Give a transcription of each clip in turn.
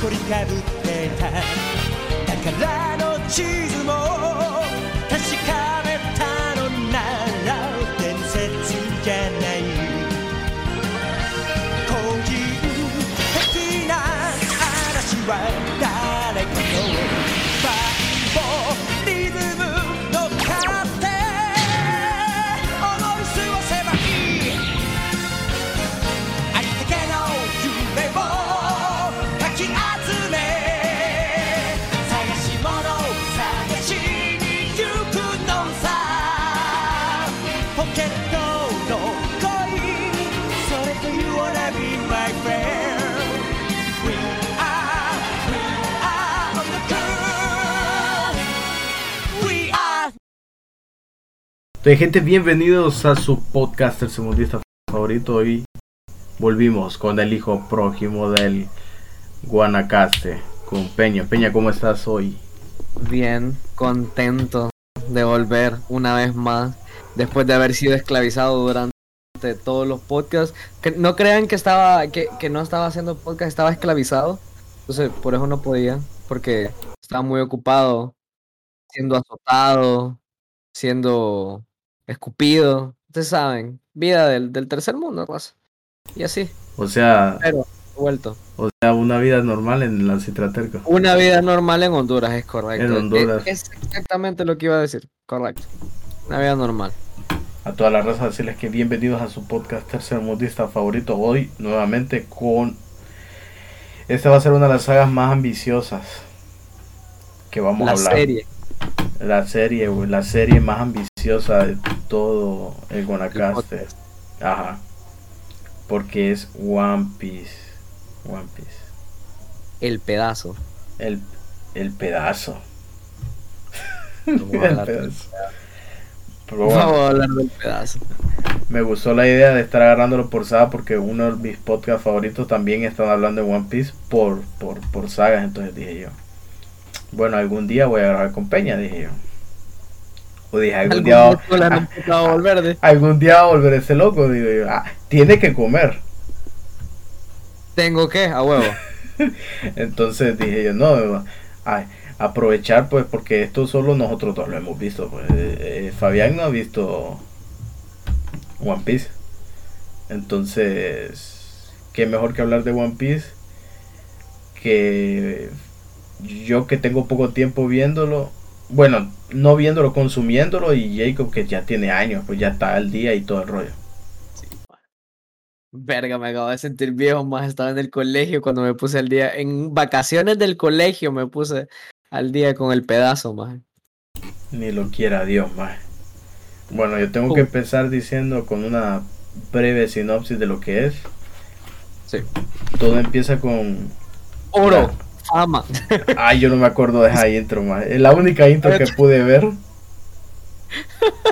誇りかぶってた宝の地図も確かめたのなら伝説じゃない。個人的な嵐は gente, bienvenidos a su podcast El Segundista Favorito. Hoy volvimos con el hijo prójimo del Guanacaste, con Peña. Peña, ¿cómo estás hoy? Bien, contento de volver una vez más después de haber sido esclavizado durante todos los podcasts. Que no crean que estaba que, que no estaba haciendo podcast, estaba esclavizado. Entonces, por eso no podía, porque estaba muy ocupado siendo azotado, siendo escupido. Ustedes saben, vida del, del tercer mundo, raza. Y así, O sea, pero vuelto. o sea, una vida normal en la Citraterca. Una vida normal en Honduras, es correcto. En Honduras. Es, es exactamente lo que iba a decir, correcto. Una vida normal. A toda la raza decirles que bienvenidos a su podcast Tercer Mundista Favorito. Hoy nuevamente con... Esta va a ser una de las sagas más ambiciosas que vamos La a hablar. serie. La serie, la serie más ambiciosa de todo el Guanacaste. Ajá. Porque es One Piece. One Piece. El pedazo. El, el pedazo. El pedazo. Pero bueno, Vamos a hablar del pedazo. me gustó la idea de estar agarrándolo por saga porque uno de mis podcasts favoritos también están hablando de One Piece por, por, por sagas. Entonces dije yo, bueno, algún día voy a grabar con Peña, dije yo. O dije, algún, Algún día, no me tocaba volver de- algún día va a volver ese loco. Digo yo, ah, tiene que comer. Tengo que, a huevo. Entonces dije yo, no, ay, aprovechar pues porque esto solo nosotros dos lo hemos visto. Pues. Eh, eh, Fabián no ha visto One Piece. Entonces, qué mejor que hablar de One Piece que yo que tengo poco tiempo viéndolo. Bueno, no viéndolo, consumiéndolo y Jacob que ya tiene años, pues ya está al día y todo el rollo. Verga, me acabo de sentir viejo, más estaba en el colegio cuando me puse al día. En vacaciones del colegio me puse al día con el pedazo, más. Ni lo quiera Dios, más. Bueno, yo tengo que empezar diciendo con una breve sinopsis de lo que es. Sí. Todo empieza con. Oro, fama. Ay, yo no me acuerdo de esa intro, más. Es la única intro que pude ver.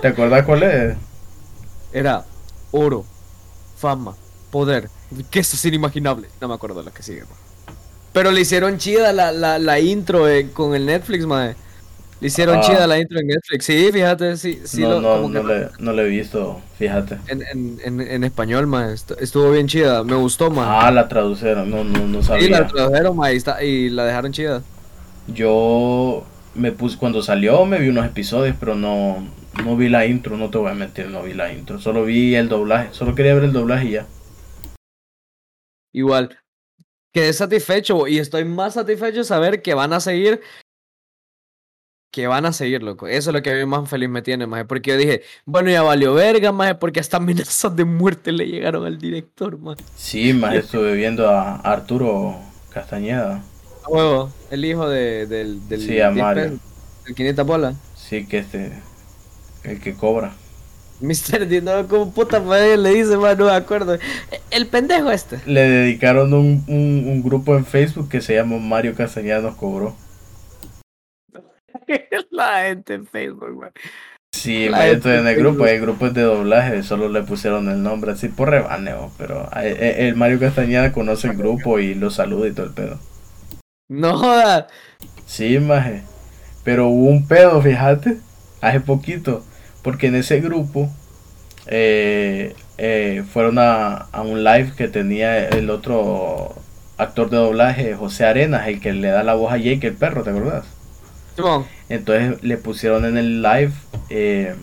¿Te acuerdas cuál es? Era oro, fama, poder. Que eso es inimaginable. No me acuerdo lo que sigue. Pero le hicieron chida la, la, la intro eh, con el Netflix, mae. Le hicieron Ah. chida la intro en Netflix. Sí, fíjate, sí, sí. no, lo- no, como que no, le, no le he visto, fíjate. en, en, en, en español, est- Estuvo bien chida. Me gustó, mae. Ah, la traducieron, no, no, no sí, la sabía. tradujeron, mae, y, está- y la dejaron chida. Yo me puse, cuando salió me vi unos episodios, pero no, no vi la intro, no te voy a mentir, no vi la intro. Solo vi el doblaje, solo quería ver el doblaje y ya. Igual. Quedé satisfecho y estoy más satisfecho de saber que van a seguir que van a seguir, loco. Eso es lo que a mí más feliz me tiene, maje. Porque yo dije, bueno, ya valió verga, maje, porque hasta amenazas de muerte le llegaron al director, maje. Sí, más estuve viendo a Arturo Castañeda. A huevo, el hijo de, del, del, Sí, a 10 Mario. pesos, del 500 bolas. Sí, que este. El que cobra. Mr. D, no, como puta madre le dice, man, no me acuerdo. El pendejo este. Le dedicaron un, un, un grupo en Facebook que se llama Mario Castañeda nos cobró. La gente en Facebook, man. Sí, de estoy en el Facebook. grupo, hay grupos de doblaje, solo le pusieron el nombre así por rebaneo, pero a- e- el Mario Castañeda conoce el grupo y lo saluda y todo el pedo. No jodas. Sí, maje. Pero hubo un pedo, fíjate, hace poquito, porque en ese grupo eh, eh, fueron a, a un live que tenía el otro actor de doblaje, José Arenas, el que le da la voz a Jake el perro, ¿te acuerdas? Entonces le pusieron en el live eh,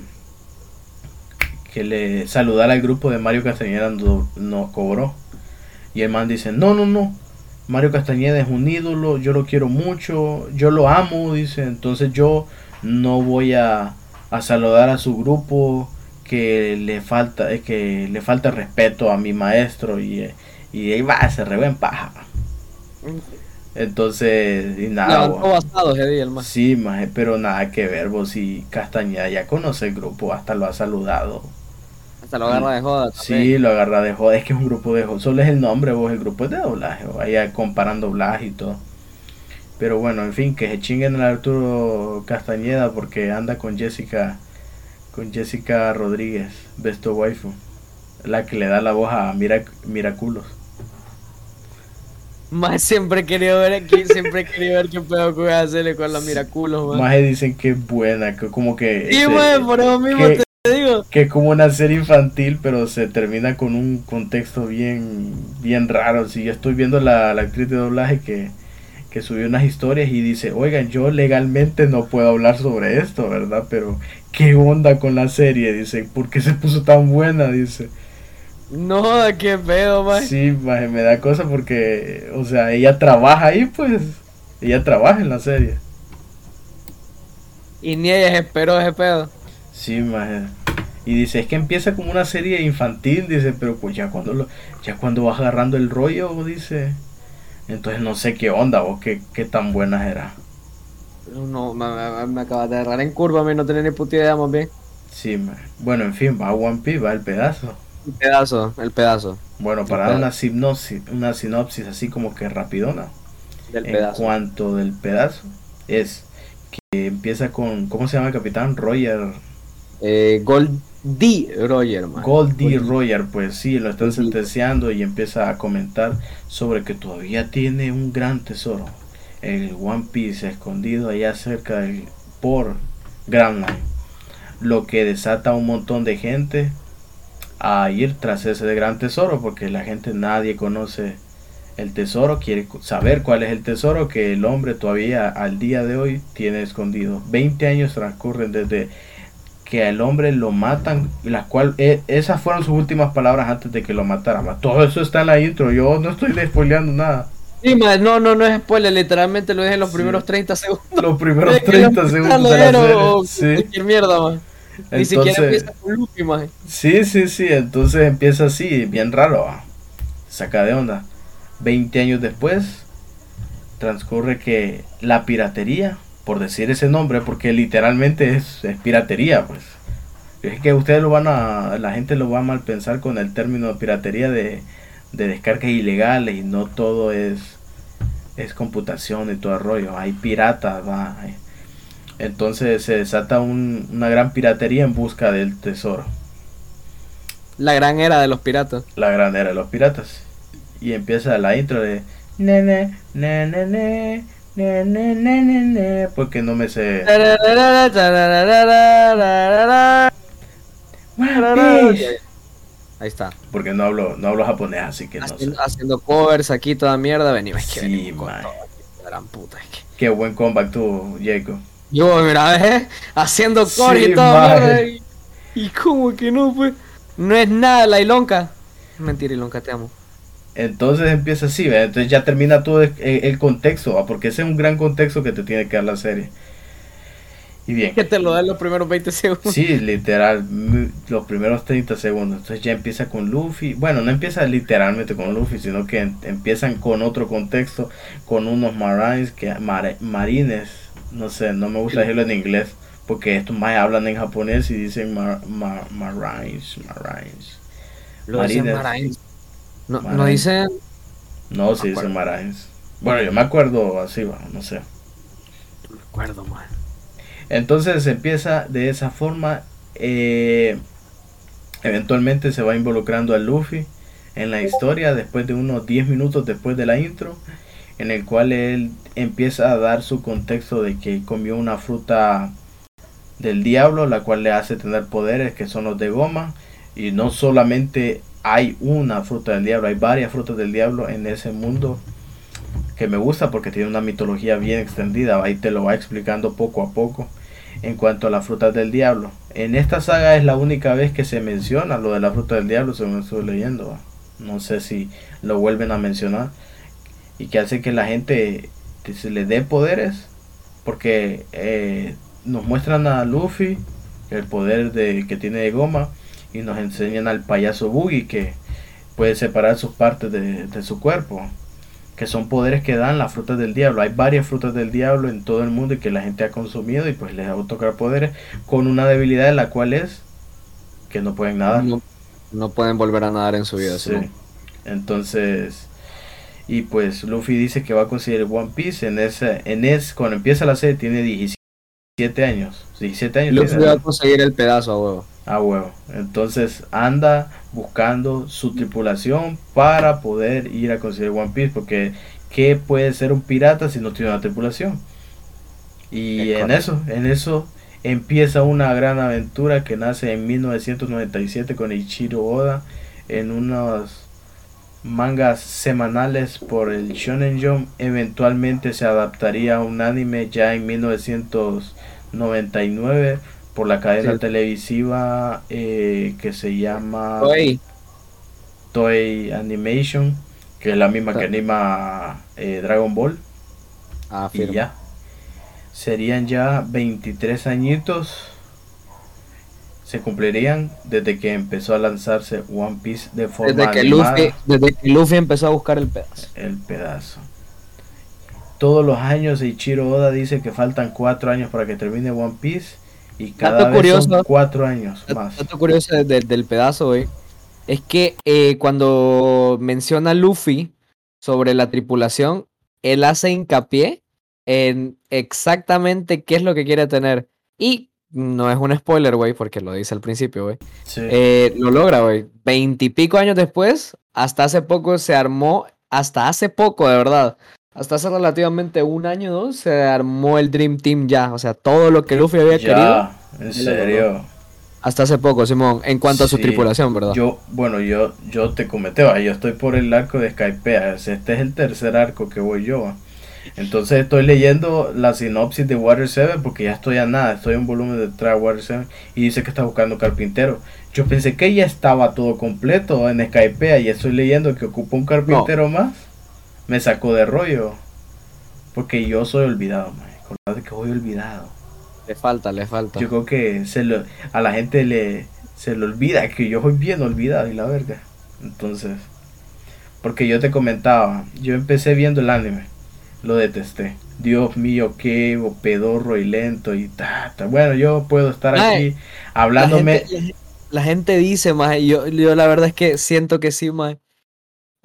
que le saludara al grupo de Mario Castañeda no- nos cobró. Y el man dice, no, no, no. Mario Castañeda es un ídolo, yo lo quiero mucho, yo lo amo, dice. Entonces yo no voy a, a saludar a su grupo que le falta, eh, que le falta respeto a mi maestro y, eh, y ahí va, se re en paja. Entonces, y nada, basado día el man. Sí, maje, pero nada que ver, vos si Castañeda ya conoce el grupo, hasta lo ha saludado. Hasta lo agarra de joda. Sí, lo agarra de joda, es que es un grupo de joda, solo es el nombre, vos, el grupo es de doblaje, ahí comparan doblaje y todo. Pero bueno, en fin, que se chinguen al Arturo Castañeda porque anda con Jessica, con Jessica Rodríguez, Besto Waifu, la que le da la voz a Mirac Miraculos. Más siempre he querido ver aquí, siempre he querido ver qué pedo que voy a hacerle con la miraculos. Más dicen que es buena, que como que... Sí, se- man, por eso mismo que- te digo. que es como una serie infantil, pero se termina con un contexto bien, bien raro. Si yo estoy viendo la, la actriz de doblaje que, que subió unas historias y dice, oigan, yo legalmente no puedo hablar sobre esto, ¿verdad? Pero, ¿qué onda con la serie? Dice, ¿por qué se puso tan buena? Dice, No, qué pedo, man. sí, maje, me da cosa porque, o sea, ella trabaja ahí, pues, ella trabaja en la serie. Y ni ella esperó ese pedo. Sí, maje. Y dice, es que empieza como una serie infantil, dice, pero pues ya cuando lo, ya cuando vas agarrando el rollo, dice. Entonces no sé qué onda o qué, qué tan buena era. No, me, me- me acabas de agarrar en curva, mí no tenía ni puta idea, más bien. Sí, maje. Bueno, en fin, va One Piece, va el pedazo. El pedazo, el pedazo Bueno, para dar una sinopsis, una sinopsis así como que rapidona. del en pedazo. cuanto del pedazo, es que empieza con, ¿cómo se llama el capitán? Roger. Eh, Gold D. Roger, man. Goldie Goldie. Roger, pues sí, lo están sentenciando y empieza a comentar sobre que todavía tiene un gran tesoro, el One Piece escondido allá cerca del por Grand Line, lo que desata a un montón de gente a ir tras ese gran tesoro, porque la gente nadie conoce el tesoro, quiere saber cuál es el tesoro que el hombre todavía al día de hoy tiene escondido. 20 años transcurren desde que al hombre lo matan, las cual e- esas fueron sus últimas palabras antes de que lo mataran. ma. Todo eso está en la intro, yo no estoy spoileando nada. Sí, no, no, no es spoiler, literalmente lo dije en los Sí. primeros 30 segundos. Los primeros De que 30 lo segundos de la o-. Sí. Cualquier mierda, man. Ni siquiera empieza con Luffy, man. sí, sí, sí, entonces empieza así, bien raro. Saca de onda. 20 años después, transcurre que la piratería, por decir ese nombre, porque literalmente es, es piratería, pues. Es que ustedes lo van a, la gente lo va a mal pensar con el término de piratería de, de descargas ilegales y no todo es, es computación y todo el rollo. Hay piratas, va. Entonces se desata un- una gran piratería en busca del tesoro. La gran era de los piratas. La gran era de los piratas. Y empieza la intro de nene, nene, nene, nene, nene, nene, porque no me sé. Ahí está. Porque no hablo, no hablo japonés, así que no sé. Haciendo, covers aquí, toda mierda. Vení, es que Sí, venimos con todo aquí, gran puta. Es que... Qué buen comeback tuvo, Jacob. Yo, mira, ¿ves? Haciendo Sí, covers y toda man. mierda. Y, y cómo que no, pues. No es nada la Ilonka. Mentira, Ilonka, te amo. Entonces empieza así, ¿ve? entonces ya termina todo el, el contexto, ¿va? porque ese es un gran contexto que te tiene que dar la serie. Y bien. Que te lo dan los primeros 20 segundos. Sí, literal, los primeros 30 segundos. Entonces ya empieza con Luffy. Bueno, no empieza literalmente con Luffy, sino que em- empiezan con otro contexto, con unos marines, que, mare- marines. No sé, no me gusta decirlo en inglés, porque estos más hablan en japonés y dicen mar- mar- marines, marines. Lo dicen Marines. No, no dicen. No, se me dicen marines. Bueno, yo me acuerdo así, no sé. No me acuerdo, man. Entonces empieza de esa forma. eh, eventualmente se va involucrando a Luffy en la historia después de unos 10 minutos después de la intro. En el cual él empieza a dar su contexto de que comió una fruta del diablo, la cual le hace tener poderes que son los de goma. Y no solamente hay una fruta del diablo, hay varias frutas del diablo en ese mundo que me gusta porque tiene una mitología bien extendida. Ahí te lo va explicando poco a poco en cuanto a las frutas del diablo. En esta saga es la única vez que se menciona lo de la fruta del diablo, según estoy leyendo. No sé si lo vuelven a mencionar. Y que hace que la gente te- se le dé poderes. Porque eh, nos muestran a Luffy el poder de, que tiene de goma. Y nos enseñan al payaso Boogie que puede separar sus partes de, de su cuerpo que son poderes que dan las frutas del diablo. Hay varias frutas del diablo en todo el mundo y que la gente ha consumido y pues les ha tocar poderes con una debilidad en la cual es que no pueden nadar. No, no pueden volver a nadar en su vida. Sí. Entonces, y pues Luffy dice que va a conseguir One Piece en ese, en ese, cuando empieza la serie tiene 17 años. 17 años. Luffy va a conseguir el pedazo a huevo. Ah, huevo. Entonces anda buscando su tripulación para poder ir a conseguir One Piece. Porque, ¿qué puede ser un pirata si no tiene una tripulación? Y Es en correcto. eso, en eso empieza una gran aventura que nace en 1997 con Ichiro Oda en unos mangas semanales por el Shonen Jump. Eventualmente se adaptaría a un anime ya en 1999 por la cadena Sí. televisiva eh, que se llama Toei Animation, que es la misma que anima eh, Dragon Ball. ah, Y firme. ya. Serían ya 23 añitos. Se cumplirían desde que empezó a lanzarse One Piece de forma Desde que, animada. Luffy, desde que Luffy empezó a buscar el pedazo. El pedazo. Todos los años Ichiro Oda dice que faltan cuatro años para que termine One Piece. Y cada Dato vez curioso. son cuatro años más. Dato curioso de- de- del pedazo, güey. Es que eh, cuando menciona Luffy sobre la tripulación, él hace hincapié en exactamente qué es lo que quiere tener. Y no es un spoiler, güey, porque lo dice al principio, güey. Sí. Eh, lo logra, güey. Veintipico años después, hasta hace poco se armó, hasta hace poco, de verdad. Hasta hace relativamente un año o dos, se armó el Dream Team ya. O sea, todo lo que Luffy había querido, ya, en lo serio. hasta hace poco, Simón, en cuanto a su tripulación, ¿verdad? Yo, bueno, yo, yo te comenté, va, yo estoy por el arco de Skypea. Este es el tercer arco que voy yo. va. Entonces estoy leyendo la sinopsis de Water 7 porque ya estoy a nada, estoy en un volumen de Water 7 y dice que está buscando carpintero. Yo pensé que ya estaba todo completo en Skypea y estoy leyendo que ocupa un carpintero más. Me sacó de rollo. Porque yo soy olvidado, man. Que voy olvidado. Le falta, le falta. Yo creo que se lo, a la gente le se le olvida que yo soy bien olvidado y la verga. Entonces, porque yo te comentaba, yo empecé viendo el anime, lo detesté. Dios mío, qué pedorro y lento y ta, ta. Bueno, yo puedo estar Ay, aquí hablándome. Gente, la gente dice, más yo, yo la verdad es que siento que sí, más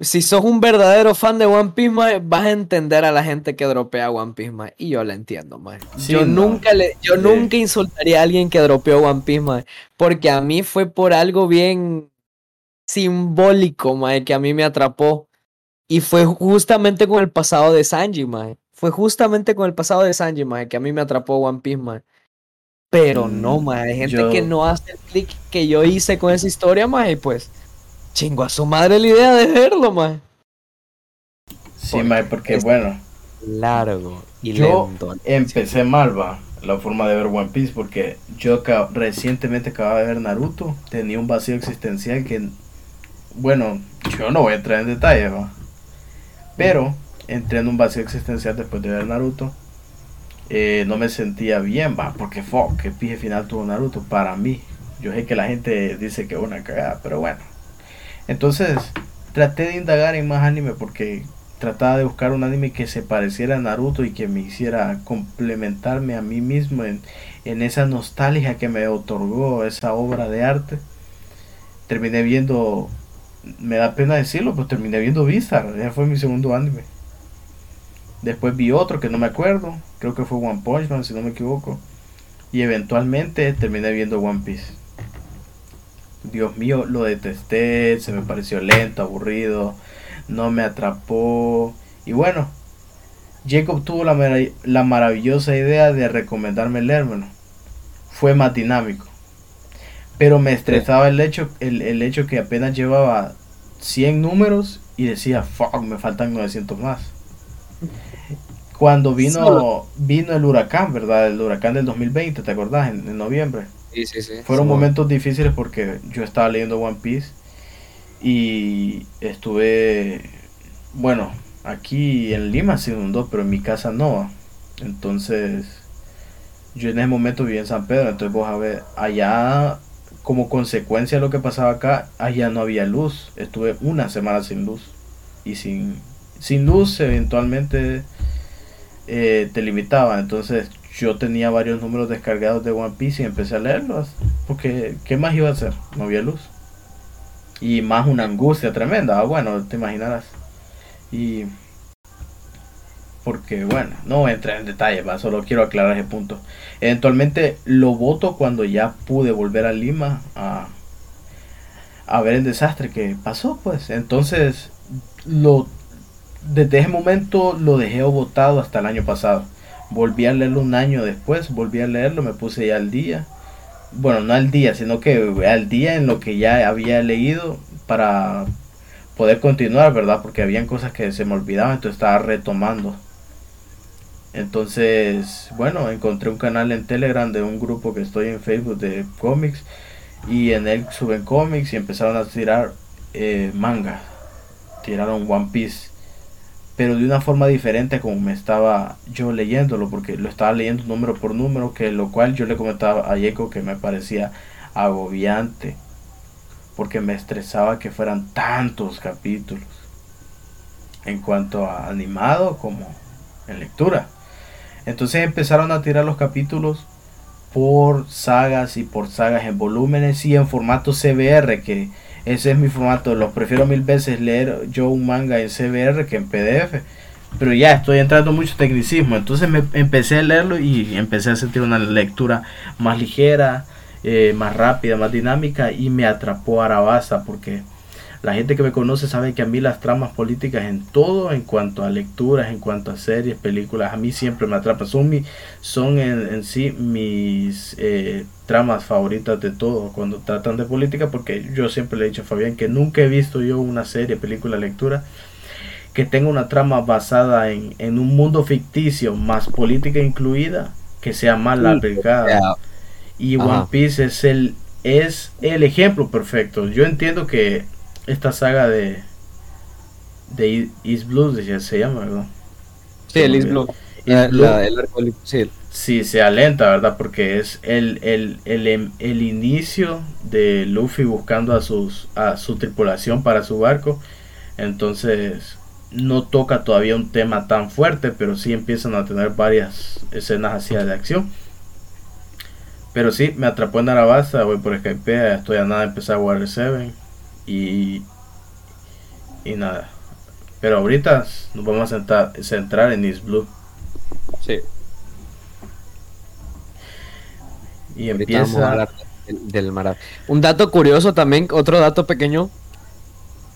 Si sos un verdadero fan de One Piece, vas a entender a la gente que dropea One Piece, Y yo la entiendo, maje. Sí, yo no. nunca le, yo Sí. nunca insultaría a alguien que dropeó One Piece, maje, Porque a mí fue por algo bien simbólico, maje, que a mí me atrapó. Y fue justamente con el pasado de Sanji, maje. Fue justamente con el pasado de Sanji, maje, que a mí me atrapó One Piece, maje. Pero no, Mm, maje, hay gente yo- que no hace el clic que yo hice con esa historia, maje, y pues chingo a su madre la idea de verlo, maje. Sí, mae, porque es- bueno, Largo y Yo lento. empecé mal, va, la forma de ver One Piece, porque yo recientemente acababa de ver Naruto, tenía un vacío existencial que, bueno, yo no voy a entrar en detalles, va, pero entré en un vacío existencial después de ver Naruto, eh, no me sentía bien, va, porque fuck, que pije final tuvo Naruto para mí. Yo sé que la gente dice que es una cagada, pero bueno. Entonces, traté de indagar en más anime porque trataba de buscar un anime que se pareciera a Naruto y que me hiciera complementarme a mí mismo en, en esa nostalgia que me otorgó esa obra de arte. Terminé viendo, me da pena decirlo, pues terminé viendo Vistar, ya fue mi segundo anime. Después vi otro que no me acuerdo, creo que fue One Punch Man si no me equivoco. Y eventualmente terminé viendo One Piece. Dios mío, lo detesté, se me pareció lento, aburrido, no me atrapó. Y bueno, Jacob tuvo la, marav- la maravillosa idea de recomendarme leérmelo. Fue más dinámico. Pero me estresaba el hecho, el, el hecho que apenas llevaba 100 números y decía, fuck, me faltan 900 más. Cuando vino, vino el huracán, ¿verdad? El huracán del 2020, ¿te acordás? En, en noviembre. Sí, sí, sí. Fueron Sí, momentos difíciles porque yo estaba leyendo One Piece y estuve, bueno, aquí en Lima se inundó, pero en mi casa no. Entonces, yo en ese momento vivía en San Pedro, entonces vos a ver, allá como consecuencia de lo que pasaba acá, allá no había luz. Estuve una semana sin luz y sin, sin luz eventualmente eh, te limitaba. Entonces yo tenía varios números descargados de One Piece y empecé a leerlos. Porque, ¿qué más iba a hacer? No había luz. Y más una angustia tremenda. ah, Bueno, te imaginarás. Y... Porque, bueno, no voy a entrar en detalle, solo quiero aclarar ese punto. Eventualmente lo voto cuando ya pude volver a Lima a, a ver el desastre que pasó, pues. Entonces, lo desde ese momento lo dejé votado hasta el año pasado. Volví a leerlo un año después, volví a leerlo, me puse ya al día. Bueno, no al día, sino que al día en lo que ya había leído para poder continuar, ¿verdad? Porque habían cosas que se me olvidaban, entonces estaba retomando. Entonces, bueno, encontré un canal en Telegram de un grupo que estoy en Facebook de cómics y en él suben cómics y empezaron a tirar eh, manga. Tiraron One Piece pero de una forma diferente como me estaba yo leyéndolo, porque lo estaba leyendo número por número, que lo cual yo le comentaba a Jacob que me parecía agobiante, porque me estresaba que fueran tantos capítulos, en cuanto a animado como en lectura. Entonces empezaron a tirar los capítulos por sagas y por sagas en volúmenes y en formato CBR, que ese es mi formato. Los prefiero mil veces leer yo un manga en CBR que en PDF. Pero ya estoy entrando mucho tecnicismo. Entonces me empecé a leerlo y empecé a sentir una lectura más ligera, eh, más rápida, más dinámica. Y me atrapó Arabasta porque la gente que me conoce sabe que a mí las tramas políticas en todo, en cuanto a lecturas, en cuanto a series, películas, a mí siempre me atrapan. Son, mi, son en, en sí mis eh, tramas favoritas de todo cuando tratan de política, porque yo siempre le he dicho a Fabián que nunca he visto yo una serie, película, lectura que tenga una trama basada en, en un mundo ficticio más política incluida que sea mal aplicada. Y. One Piece es el, es el ejemplo perfecto. Yo entiendo que esta saga de, de East Blue se- llama, ¿verdad? Sí, el East Blue. East Blue. la- el arco sí. Sí, se alenta, ¿verdad? Porque es el, el, el, em- el inicio de Luffy buscando a, sus, a su tripulación para su barco. Entonces, no toca todavía un tema tan fuerte, pero sí empiezan a tener varias escenas así de acción. Pero sí, me atrapó en Arabasta, voy por Skype, estoy a nada de empezar a Water 7 y, y nada. Pero ahorita nos vamos a centrar, centrar en East Blue. Sí. Y Ahorita a empieza... hablar del, del mara- Un dato curioso también, otro dato pequeño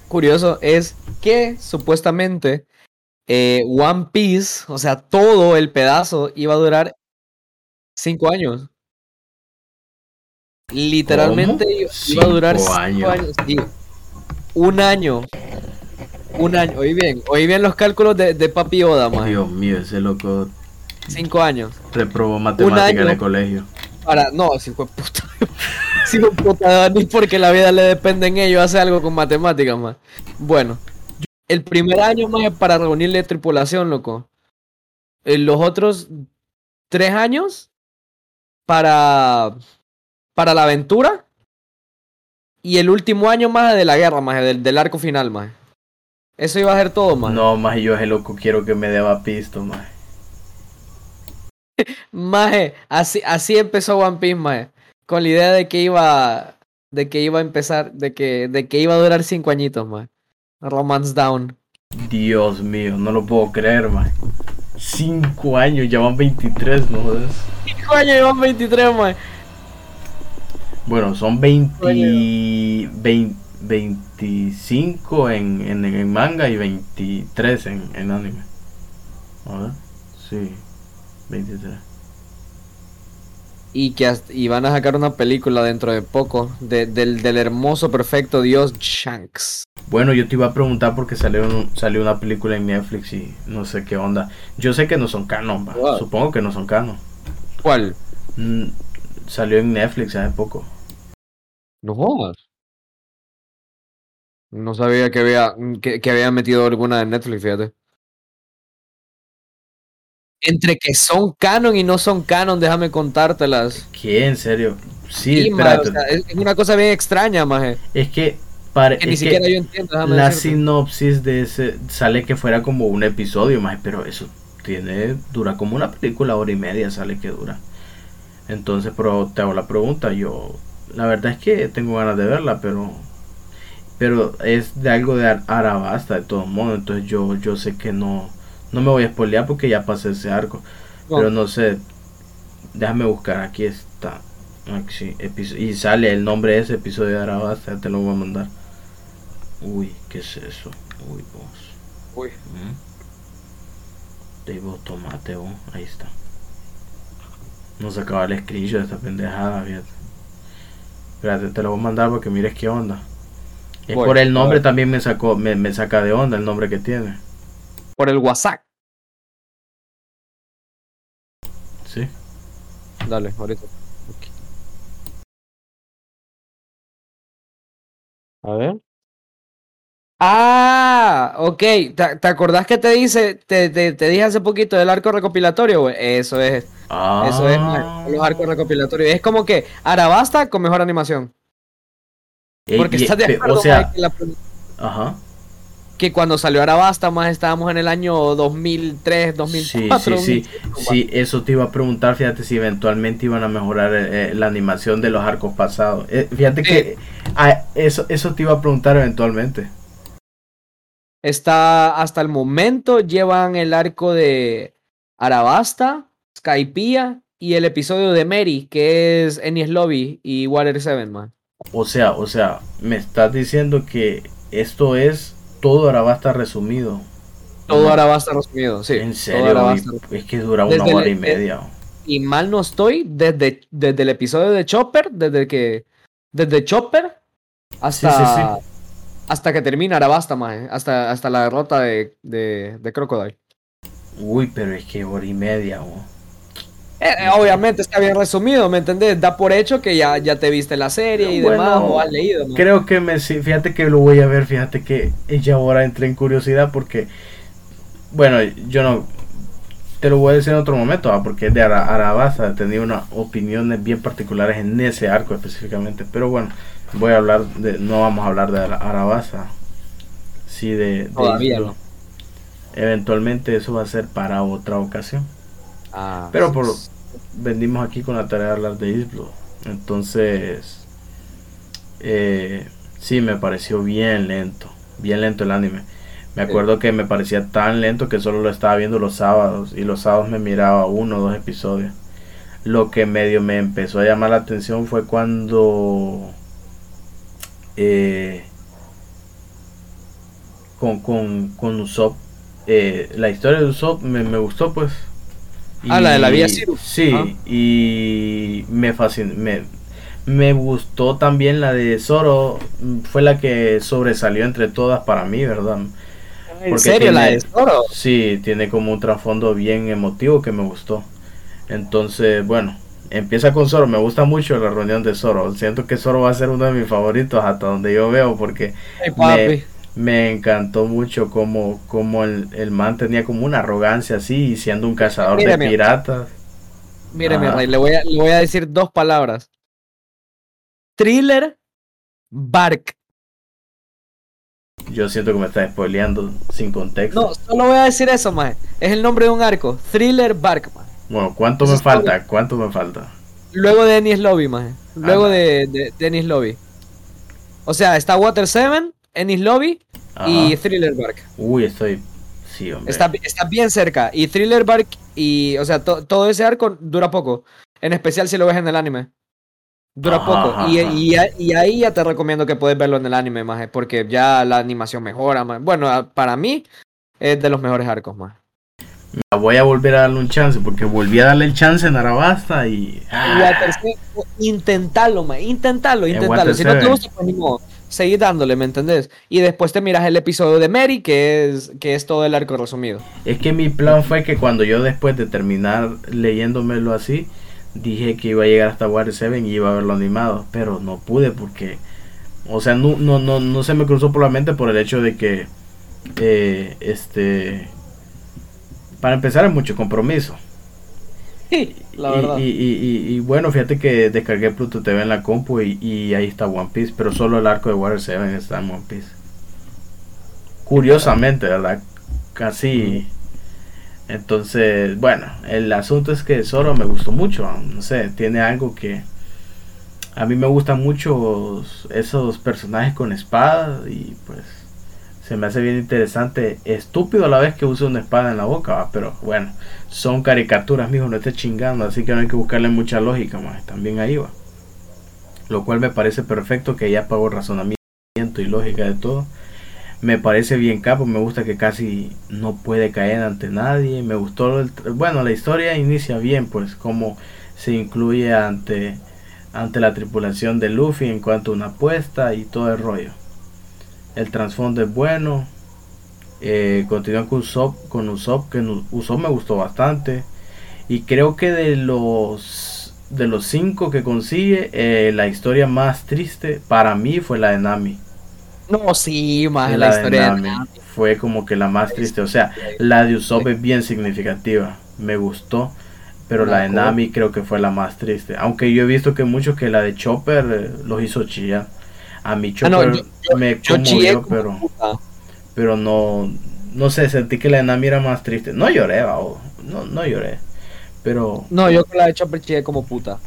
curioso es que supuestamente eh, One Piece, o sea, todo el pedazo iba a durar cinco años. Literalmente ¿Cómo? iba- iba a durar Cinco cinco años. años. sí. Un año. Un año. Oí bien, oí bien los cálculos de, de Papi Oda, man. Dios mío, ese loco Cinco años. reprobó matemática en el colegio. Para, no, si fue puta. si fue puta, ni porque la vida le depende en ello, hace algo con matemáticas, más. Bueno, el primer año más es para reunirle tripulación, loco. Eh, los otros tres años para, para la aventura y el último año más de la guerra, más del, del arco final, más. Eso iba a ser todo, más. No, más yo ese loco quiero que me deba pisto, más. Maje, así, así empezó One Piece, maje. Con la idea de que iba. De que iba a empezar. De que, de que iba a durar cinco añitos, maje. Romance Down. Dios mío, no lo puedo creer, más. Cinco años, ya van 23, ¿no jodas? Cinco años llevan 23, maje. Bueno, son 20, 20 25 en, en, en manga y 23 en, en anime. A ver, sí, 23. Y que hasta- y van a sacar una película dentro de poco. de- del, del hermoso, perfecto dios Shanks. Bueno, yo te iba a preguntar porque salió, un- salió una película en Netflix y no sé qué onda. Yo sé que no son canon. Wow. supongo que no son canon. ¿Cuál? Mm, salió en Netflix hace poco. No jodas. No sabía que había, que, que había metido alguna de Netflix, fíjate. Entre que son canon y no son canon, déjame contártelas. ¿Qué? ¿En serio? Sí, Sí, espérate. o sea, es una cosa bien extraña, maje. es que, pare- Que ni siquiera yo entiendo, la decirte. sinopsis de ese sale que fuera como un episodio más, pero eso tiene dura como una película hora y media sale que dura. Entonces, pero te hago la pregunta, yo la verdad es que tengo ganas de verla, pero pero es de algo de Ar- Arabasta de todos modos, entonces yo yo sé que no no me voy a spoilear porque ya pasé ese arco, No. pero no sé. Déjame buscar, aquí está. Aquí y sale el nombre de ese episodio de Arabasta, te lo voy a mandar. Uy, ¿qué es eso? Uy, vos. Uy. ¿Mm? Table tomate, vos. Ahí está. No sacaba el screenshot de esta pendejada, fíjate. Espérate, te lo voy a mandar porque mires qué onda. Es Voy, por el nombre también me sacó, me, me saca de onda el nombre que tiene. Por el WhatsApp. Sí. Dale, ahorita. A ver. Ah, ok. ¿Te, te acordás que te dice, te, te, te dije hace poquito del arco recopilatorio, güey? Eso es, Ah. eso es, man, los arcos recopilatorios. Es como que Arabasta con mejor animación. Porque estás de acuerdo, O sea, que, la- ajá. que cuando salió Arabasta, más estábamos en el año 2003, 2004. Sí, sí, sí. 2005, Sí, eso te iba a preguntar, fíjate si eventualmente iban a mejorar eh, eh, la animación de los arcos pasados. Eh, fíjate que ah, eso, eso te iba a preguntar eventualmente. Está hasta el momento, llevan el arco de Arabasta, Skypiea y el episodio de Mary, que es Enies Lobby y Water 7, man. O sea, o sea, me estás diciendo que esto es todo Arabasta resumido. Todo Arabasta resumido, sí. En serio, es que dura una Desde el- hora y media. Y mal no estoy, desde, desde el episodio de Chopper, desde que. Desde Chopper hasta. Sí, sí, Hasta que termina Arabasta, man. Hasta, hasta la derrota de, de, de Crocodile. Uy, pero es que hora y media. Eh, eh, obviamente está bien resumido, ¿me entendés? Da por hecho que ya, ya te viste la serie y Bueno, demás, o has leído. man. Creo que me fíjate que lo voy a ver, fíjate que ya ahora entré en curiosidad porque bueno, yo no te lo voy a decir en otro momento, ah, porque de Ara- Arabasta, tenía unas opiniones bien particulares en ese arco específicamente, pero bueno, voy a hablar de no vamos a hablar de Ara- Arabasta. Sí de, de Todavía no. Eventualmente eso va a ser para otra ocasión. Ah, Pero por s- venimos aquí con la tarea de hablar de Isblo. Entonces, eh, sí, me pareció bien lento. Bien lento el anime. Me acuerdo que me parecía tan lento que solo lo estaba viendo los sábados. Y los sábados me miraba uno o dos episodios. Lo que medio me empezó a llamar la atención fue cuando... eh, con, con, con Usopp. eh, la historia de Usopp me, me gustó pues. Ah, la de la Y- Vía Zero. Sí, Ah. y me fascinó. Me, me gustó también la de Zoro. Fue la que sobresalió entre todas para mí, ¿verdad? ¿En porque serio la de Zoro? Sí, tiene como un trasfondo bien emotivo que me gustó. Entonces, bueno, empieza con Zoro. Me gusta mucho la reunión de Zoro. Siento que Zoro va a ser uno de mis favoritos hasta donde yo veo porque papi. me encantó mucho como, como el, el man tenía como una arrogancia así siendo un cazador de piratas. Mire, mi Ajá. rey, le voy, a, le voy a decir dos palabras. Thriller Bark. Yo siento que me estás spoileando sin contexto. No, solo voy a decir eso, maje. Es el nombre de un arco. Thriller Bark, maje. Bueno, ¿cuánto Eso me todo. falta? ¿Cuánto me falta? Luego de Ennis Lobby, maje. Luego de, de, de Ennis Lobby. O sea, está Water 7, Ennis Lobby y. Thriller Bark. Uy, estoy. Sí, hombre. Está, está bien cerca. Y Thriller Bark y, o sea, to- todo ese arco dura poco. En especial si lo ves en el anime. Dura Ajá, poco. ajá, y, y ahí ya te recomiendo que puedes verlo en el anime, maje, porque ya la animación mejora, maje. Bueno, para mí es de los mejores arcos, más. Voy a volver a darle un chance porque volví a darle el chance en Arabasta y. ah, Intentalo, maje, intentalo, En intentalo. Water Si no te gusta, pues modo. Seguí dándole, ¿me entendés? Y después te miras el episodio de Mary, que es, que es todo el arco resumido. Es que mi plan fue que cuando yo después de terminar leyéndomelo así, dije que iba a llegar hasta Water 7 y iba a verlo animado, pero no pude porque, o sea, no, no, no, no se me cruzó por la mente por el hecho de que, eh, este, para empezar es mucho compromiso. La Y- verdad. Y, y- y- y bueno, fíjate que descargué Pluto TV en la compu y, y ahí está One Piece, pero solo el arco de Water 7 está en One Piece. Curiosamente, ¿verdad? Casi. Entonces, bueno, el asunto es que Zoro me gustó mucho, no sé, tiene algo que... A mí me gustan mucho esos personajes con espada y pues se me hace bien interesante, estúpido a la vez que use una espada en la boca, ¿va? pero bueno, son caricaturas, mijo, no esté chingando, así que no hay que buscarle mucha lógica, más también ahí va. Lo cual me parece perfecto que ya pago razonamiento y lógica de todo. Me parece bien capo, me gusta que casi no puede caer ante nadie. Me gustó, el, bueno, la historia inicia bien, pues como se incluye ante ante la tripulación de Luffy en cuanto a una apuesta y todo el rollo. El trasfondo es bueno. Eh, continúa con Usopp, con Usopp, que Usopp me gustó bastante. Y creo que de los de los cinco que consigue, eh, la historia más triste para mí fue la de Nami. No, sí, más la la, de historia de Nami Nami. fue como que la más triste. O sea, la de Usopp es bien significativa. Me gustó. Pero la de. Nami creo que fue la más triste. Aunque yo he visto que muchos que la de Chopper eh, los hizo chillar. A mí Ah, no, Chopper yo- me conmovió, pero, puta. pero no, no sé, sentí que la de Nami era más triste. No lloré, babo, no, no lloré. Pero No, yo con la de Chopper chillé como puta.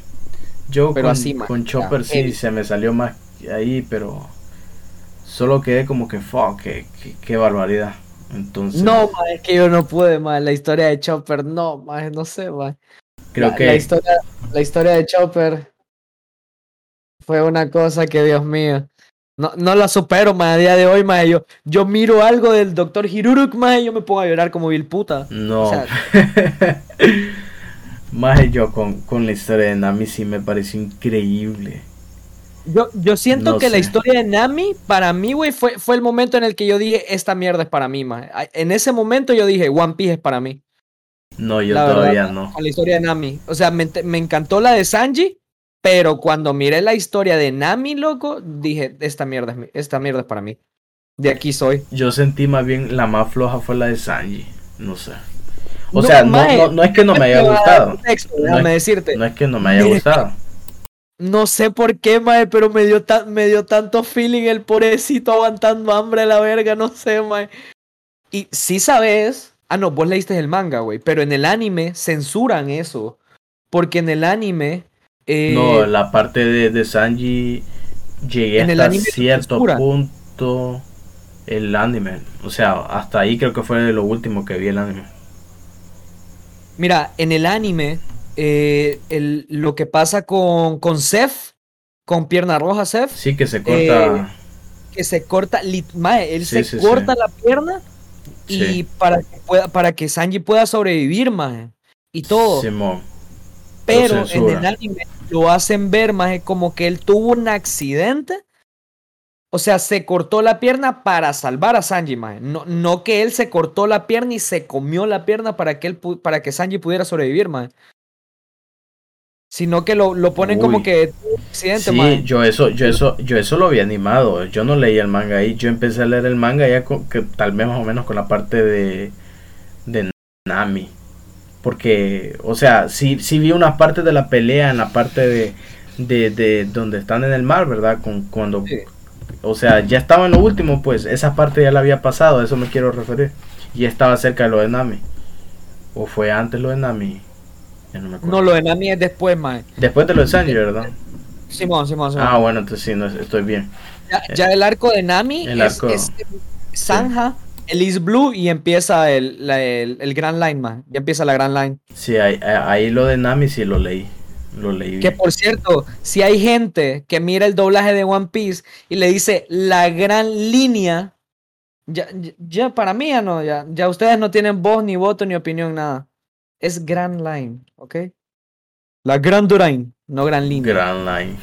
yo pero con, así, man, con Chopper ya, sí se me salió más ahí, pero solo quedé como que, fuck, qué, barbaridad. Entonces, No, ma, es que yo no pude, ma, la historia de Chopper, no, ma, no sé, ma. creo la, que la historia, la historia de Chopper fue una cosa que, Dios mío, no, no la supero, ma, a día de hoy, ma, yo, yo miro algo del doctor Hiruruk, y yo me pongo a llorar como vil puta. No. O sea- Más yo con, con la historia de Nami sí me pareció increíble. Yo, yo siento No que la historia de Nami, para mí, güey, fue, fue el momento en el que yo dije, esta mierda es para mí, ma. En ese momento yo dije, One Piece es para mí. No, yo la verdad, todavía no. Con la historia de Nami. O sea, me, me encantó la de Sanji, pero cuando miré la historia de Nami, loco, dije, esta mierda es, mi- esta mierda es para mí. De aquí soy. Yo sentí más bien la más floja fue la de Sanji. No sé. O No, sea, no, mae, no, no es que no me haya gustado. contexto, No déjame es- decirte. No es que no me haya gustado. No sé por qué, mae, pero me dio, me dio tanto feeling el pobrecito aguantando hambre a la verga, no sé, mae. Y si sabes, ah, no, vos leíste el manga, güey, pero en el anime censuran eso. Porque en el anime... eh, No, la parte de, de Sanji llegué En hasta cierto punto el anime. O sea, hasta ahí creo que fue lo último que vi el anime. Mira, en el anime, eh, el- lo que pasa con, con Seth, con pierna roja Seth, Sí que se corta. Eh, que se corta, mae, él Sí, se sí, corta sí. la pierna y para que pueda, para que Sanji pueda sobrevivir, mae, y todo. Simón. pero en el anime lo hacen ver, mae, como que él tuvo un accidente. O sea, se cortó la pierna para salvar a Sanji, mae. No, no que él se cortó la pierna y se comió la pierna para que, él, para que Sanji pudiera sobrevivir, mae. Sino que lo, lo ponen como que tuvo un accidente, Sí, yo eso, yo eso, yo eso lo vi animado. Yo no leí el manga ahí. Yo empecé a leer el manga ya con, que tal vez más o menos con la parte de, de Nami. Porque, o sea, sí, sí vi una parte de la pelea en la parte de, de, de donde están en el mar, ¿verdad? Con, cuando, Sí. o sea, ya estaba en lo último, pues esa parte ya la había pasado, a eso me quiero referir. Y estaba cerca de lo de Nami. O fue antes lo de Nami. Ya no me acuerdo. No, lo de Nami es después, mae. Después de lo de Sanji, ¿verdad? Simón, Simón, Simón. Ah, bueno, entonces sí, no, estoy bien. ya, ya el arco de Nami El es, arco. es Sanja, el East Blue y empieza el, la- el, el Grand Line, mae. Ya empieza la Grand Line. Sí, ahí, ahí lo de Nami sí lo leí. Lo leí Que por cierto, si hay gente que mira el doblaje de One Piece y le dice la gran línea, ya, ya, ya para mí ya no, ya, ya ustedes no tienen voz, ni voto, ni opinión, nada. Es Grand Line, ¿ok? La Grand Line, no Gran Línea. Grand Line.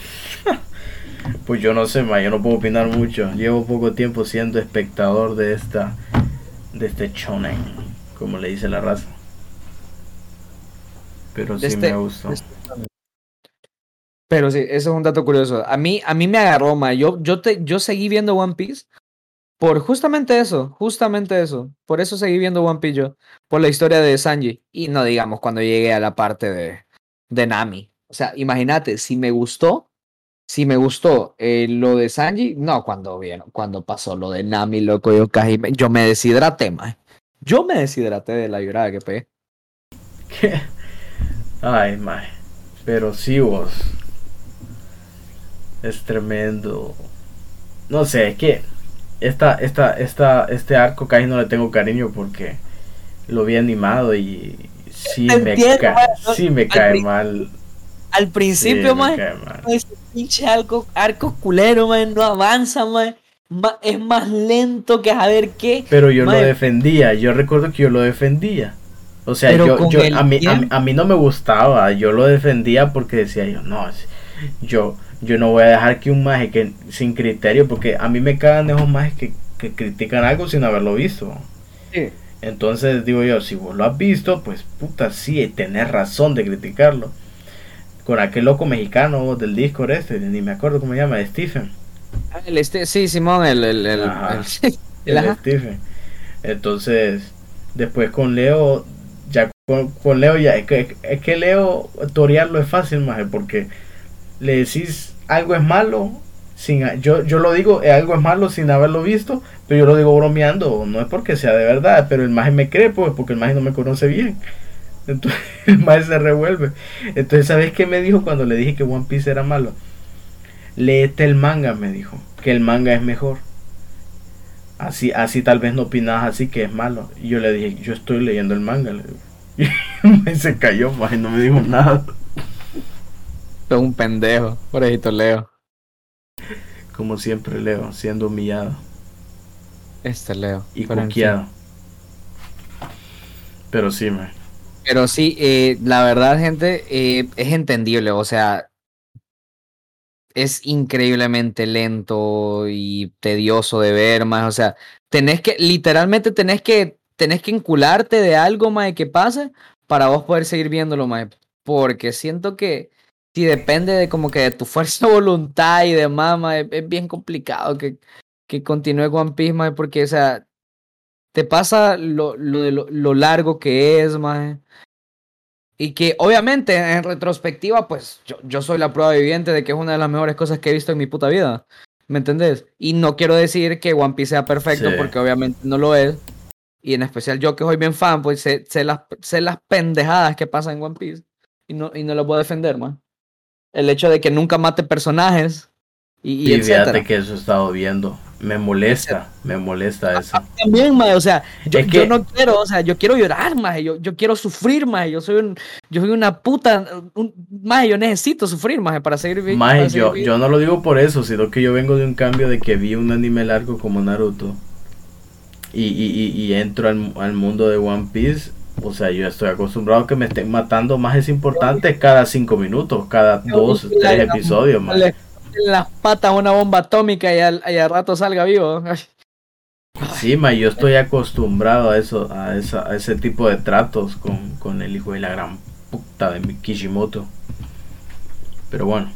Pues yo no sé, ma, yo no puedo opinar mucho. Llevo poco tiempo siendo espectador de esta de este shonen, como le dice la raza. Pero sí De este- me gustó. este Pero sí, eso es un dato curioso. A mí, a mí me agarró, ma. Yo, yo, te, yo seguí viendo One Piece por justamente eso, justamente eso. Por eso seguí viendo One Piece yo, por la historia de Sanji. Y no digamos cuando llegué a la parte de, de Nami. O sea, imagínate, si me gustó, si me gustó eh, lo de Sanji, no, cuando vieron, cuando pasó lo de Nami, loco, yo casi, me- yo me deshidraté, ma. Yo me deshidraté de la llorada que pegué. Ay, mae. Pero sí vos. Es tremendo. No sé, es que esta, esta, esta, este arco casi no le tengo cariño porque lo vi animado y sí me, ca- sí me cae mal. Al Sí, principio, ese pinche arco, arco culero, man, no avanza, man. Ma- es más lento que a ver qué. Pero yo lo defendía, yo recuerdo que yo lo defendía. O sea, Pero yo, a, mí, a, mí, tiempo- a mí no me gustaba, yo lo defendía porque decía yo, no, yo, yo no voy a dejar que un maje que sin criterio, porque a mí me cagan esos majes que, que critican algo sin haberlo visto. Sí. Entonces digo yo, si vos lo has visto, pues puta, sí, tenés razón de criticarlo. Con aquel loco mexicano del Discord este, ni me acuerdo cómo se llama, Stephen. Ah, El este, sí, Simón, el, el, el, Ajá. el- el el ajá. Stephen. Entonces, después con Leo, ya con, con Leo ya, es que, es que Leo torearlo es fácil, más porque le decís algo es malo, sin, yo, yo lo digo, eh, algo es malo sin haberlo visto, pero yo lo digo bromeando, no es porque sea de verdad, pero el maje me cree, pues, porque el maje no me conoce bien. Entonces el maje se revuelve. Entonces, ¿sabes qué me dijo cuando le dije que One Piece era malo? Léete el manga, me dijo, que el manga es mejor. Así, así tal vez no opinas así que es malo. Y yo le dije, yo estoy leyendo el manga. le digo. Y se cayó, maje, no me dijo nada. Es un pendejo, pobrecito Leo. Como siempre, Leo, siendo humillado Este Leo. y cuqueado. Pero sí, me. Pero sí, eh, la verdad, gente, eh, es entendible. O sea, es increíblemente lento y tedioso de ver, más. O sea, tenés que, literalmente tenés que, tenés que encularte de algo, más, que pase para vos poder seguir viéndolo, más. Porque siento que si depende de como que de tu fuerza de voluntad y demás, mae, es, es bien complicado que, que continúe One Piece, mae, porque, o sea, te pasa lo, lo, de lo, lo largo que es, mae. Y que obviamente en retrospectiva, pues yo, yo soy la prueba viviente de que es una de las mejores cosas que he visto en mi puta vida. ¿Me entendés? Y no quiero decir que One Piece sea perfecto Sí. porque obviamente no lo es. Y en especial yo que soy bien fan, pues sé, sé las, sé las pendejadas que pasan en One Piece. Y no, y no lo puedo defender, man. El hecho de que nunca mate personajes. Y, y Y etcétera. fíjate que eso he estado viendo. Me molesta, me molesta eso. También, mae, o sea, yo, Es no quiero, o sea, yo quiero llorar, más yo, yo quiero sufrir, más yo soy un, yo soy una puta, un, yo necesito sufrir, más para seguir vi- Maje, para seguir yo, yo no lo digo por eso, sino que yo vengo de un cambio de que vi un anime largo como Naruto. Y, y, y, y entro al, al mundo de One Piece. O sea, yo estoy acostumbrado a que me estén matando más importantes cada cinco minutos, cada dos, tres episodios, maje. En las patas una bomba atómica y al, y al rato salga vivo. Sí, ma, yo estoy acostumbrado a eso, a, esa, a ese tipo de tratos con, con el hijo de la gran puta de mi Kishimoto. Pero bueno,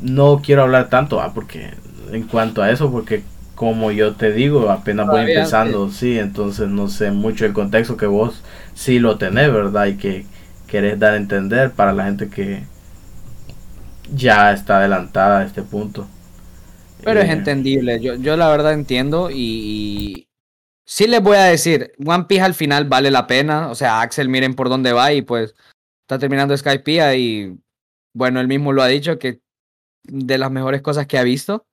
no quiero hablar tanto, ah, porque en cuanto a eso, porque como yo te digo, apenas voy empezando, sí, entonces no sé mucho el contexto que vos sí lo tenés, ¿verdad? Y que querés dar a entender para la gente que ya está adelantada a este punto. Pero es Eh, entendible, yo, yo la verdad entiendo y, sí les voy a decir, One Piece al final vale la pena, o sea, Axel miren por dónde va y pues está terminando Skypiea y bueno, él mismo lo ha dicho que de las mejores cosas que ha visto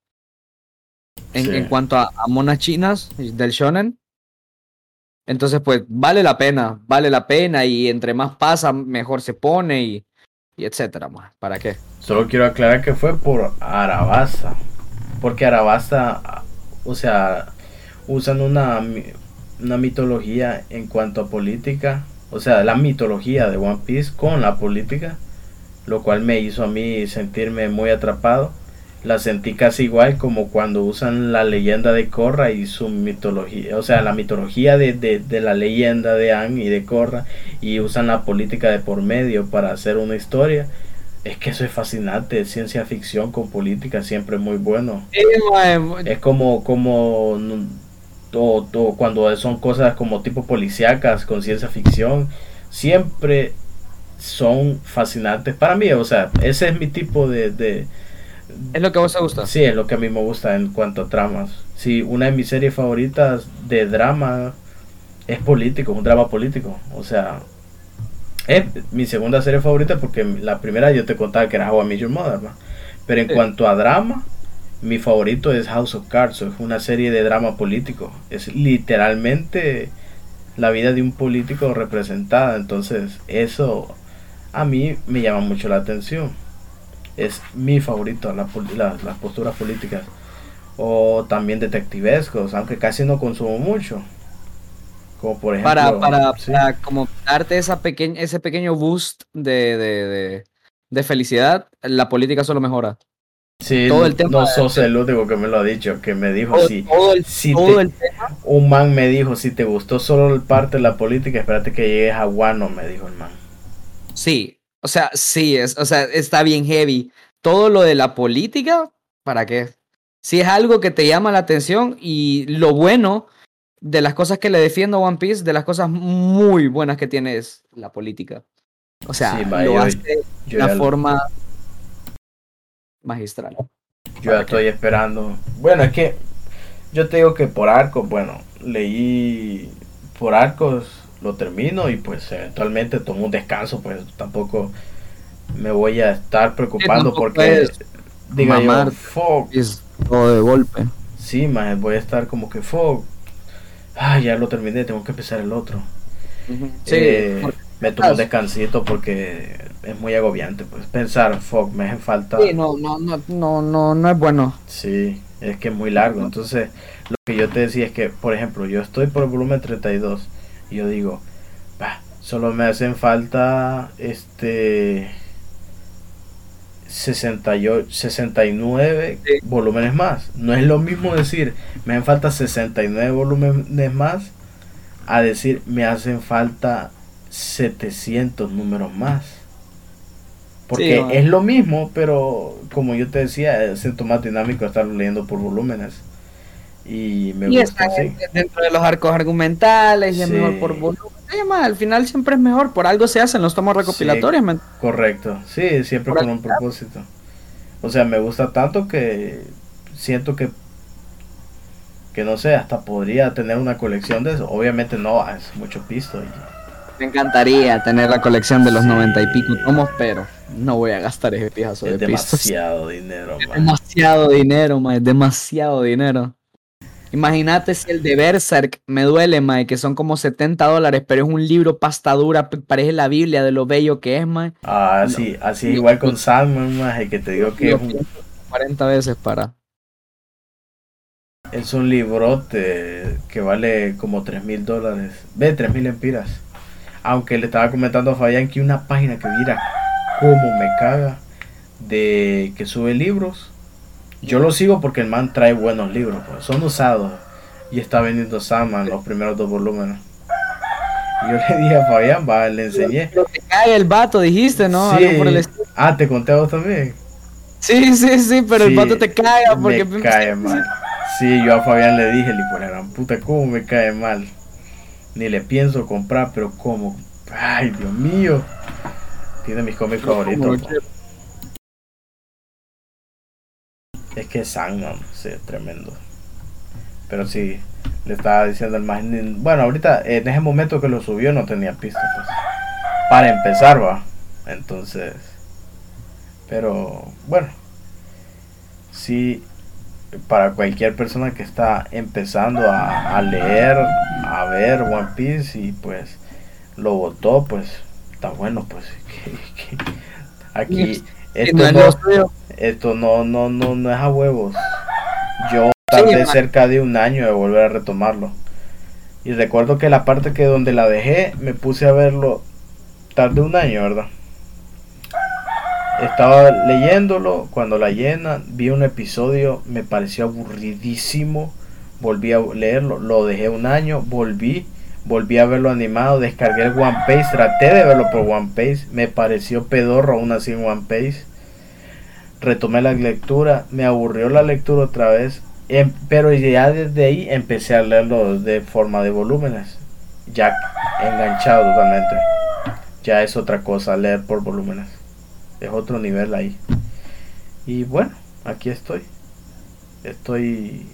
en, Sí. en cuanto a, a monas chinas del shonen. Entonces pues vale la pena, vale la pena y entre más pasa mejor se pone y, y etcétera. ¿Para qué? Solo quiero aclarar que fue por Arabasta. Porque Arabasta, o sea, usan una, una mitología en cuanto a política. O sea, la mitología de One Piece con la política. Lo cual me hizo a mí sentirme muy atrapado. La sentí casi igual como cuando usan la leyenda de Korra y su mitología. O sea, la mitología de, de, de la leyenda de Aang y de Korra. Y usan la política de por medio para hacer una historia. Es que eso es fascinante, ciencia ficción con política siempre es muy bueno. Es como, como o- o cuando son cosas como tipo policíacas con ciencia ficción, siempre son fascinantes para mí. O sea, ese es mi tipo de, de Es lo que a vos te gusta. sí, es lo que a mí me gusta en cuanto a tramas. Sí, una de mis series favoritas de drama es político, un drama político. O sea, es mi segunda serie favorita porque la primera yo te contaba que era How I Met Your Mother. Pero en Sí. cuanto a drama, mi favorito es House of Cards, es una serie de drama político. Es literalmente la vida de un político representada. Entonces, eso a mí me llama mucho la atención. Es mi favorito, la las posturas políticas. O también detectivescos, aunque casi no consumo mucho. Como por ejemplo. para, para, sí. para como darte esa pequeña, ese pequeño boost de, de, de, de felicidad, la política solo mejora. Sí, todo el tema no sos el único que me lo ha dicho, que me dijo Todo, si, todo el, si todo te- el tema. un man me dijo si te gustó solo parte de la política, espérate que llegues a Guano, me dijo el man. Sí, o sea, sí, es, o sea, está bien heavy. Todo lo de la política, ¿para qué? Si es algo que te llama la atención y lo bueno de las cosas que le defiendo a One Piece, de las cosas muy buenas que tiene es la política. O sea, Sí, lo yo- hace de Yo una forma magistral. yo ya estoy esperando. Bueno, es que yo te digo que por arcos, bueno, leí por arcos, lo termino y pues eventualmente tomo un descanso, pues tampoco me voy a estar preocupando porque diga yo, fuck, Es todo de golpe. Sí, más voy a estar como que fuck. Ah, ya lo terminé, tengo que empezar el otro. Sí, Eh, porque- me tomo un descansito porque es muy agobiante, pues pensar, fuck, me hace falta. sí, no, no, no, no, no, no es bueno. Sí, es que es muy largo. Entonces, lo que yo te decía es que, por ejemplo, yo estoy por el volumen 32 y yo digo, "Bah, solo me hacen falta este 68, 69 Sí. volúmenes más. No es lo mismo decir, me hacen falta 69 volúmenes más a decir, me hacen falta 700 números más. Porque Sí, es lo mismo, pero como yo te decía, siento más dinámico estarlo leyendo por volúmenes. Y me y gusta dentro de los arcos argumentales y es Sí. mejor por volumen. Sí, al final siempre es mejor, por algo se hacen los tomos recopilatorios. man. Correcto, sí, siempre Por con un propósito. O sea, me gusta tanto que siento que, que no sé, hasta podría tener una colección de eso. Obviamente no, es mucho pisto. y- Me encantaría tener la colección de los noventa y pico tomos, pero no voy a gastar ese pijazo es de pistos. demasiado dinero, Es man. demasiado dinero, ma, es demasiado dinero. Imagínate si el de Berserk me duele, ma, que son como 70 dólares, pero es un libro pasta dura, p- parece la Biblia de lo bello que es, ma. Ah, así, así igual con Sandman, más que te digo que es un, 40 veces para. es un librote que vale como 3 mil dólares. Ve, 3 mil empiras. Aunque le estaba comentando a Fabián que una página que mira cómo me caga de que sube libros. Yo lo sigo porque el man trae buenos libros, pues, son usados. Y está vendiendo Sandman los primeros dos volúmenes. Y yo le dije a Fabián, va, le enseñé. Pero te cae el vato, dijiste, ¿no? Sí. Algo por el. Ah, te conté a vos también. Sí, sí, sí, pero Sí, el vato te caga porque me cae mal. Sí, yo a Fabián le dije, le la gran puta, cómo me cae mal. Ni le pienso comprar, pero cómo. Ay, Dios mío. Tiene mis cómics favoritos. Es que Sandman, sí, tremendo. Pero sí, le estaba diciendo el más. Bueno, ahorita, en ese momento que lo subió, no tenía pista, pues. Para empezar, va. Entonces. Pero, bueno. Sí, para cualquier persona que está empezando a, leer, a ver One Piece y pues lo votó, pues está bueno, pues. aquí, No esto es no, esto no, no, no, no es a huevos. Yo tardé cerca de un año de volver a retomarlo. Y recuerdo que la parte que donde la dejé, me puse a verlo. Tardé un año, ¿verdad? Estaba leyéndolo, cuando la llena, vi un episodio, me pareció aburridísimo. Volví a leerlo, lo dejé un año, volví, volví a verlo animado, descargué el One Piece, traté de verlo por One Piece, me pareció pedorro aún así en One Piece retomé la lectura, me aburrió la lectura otra vez, em- pero ya desde ahí empecé a leerlo de forma de volúmenes, ya enganchado totalmente. Ya es otra cosa leer por volúmenes, es otro nivel ahí. Y bueno, aquí estoy, estoy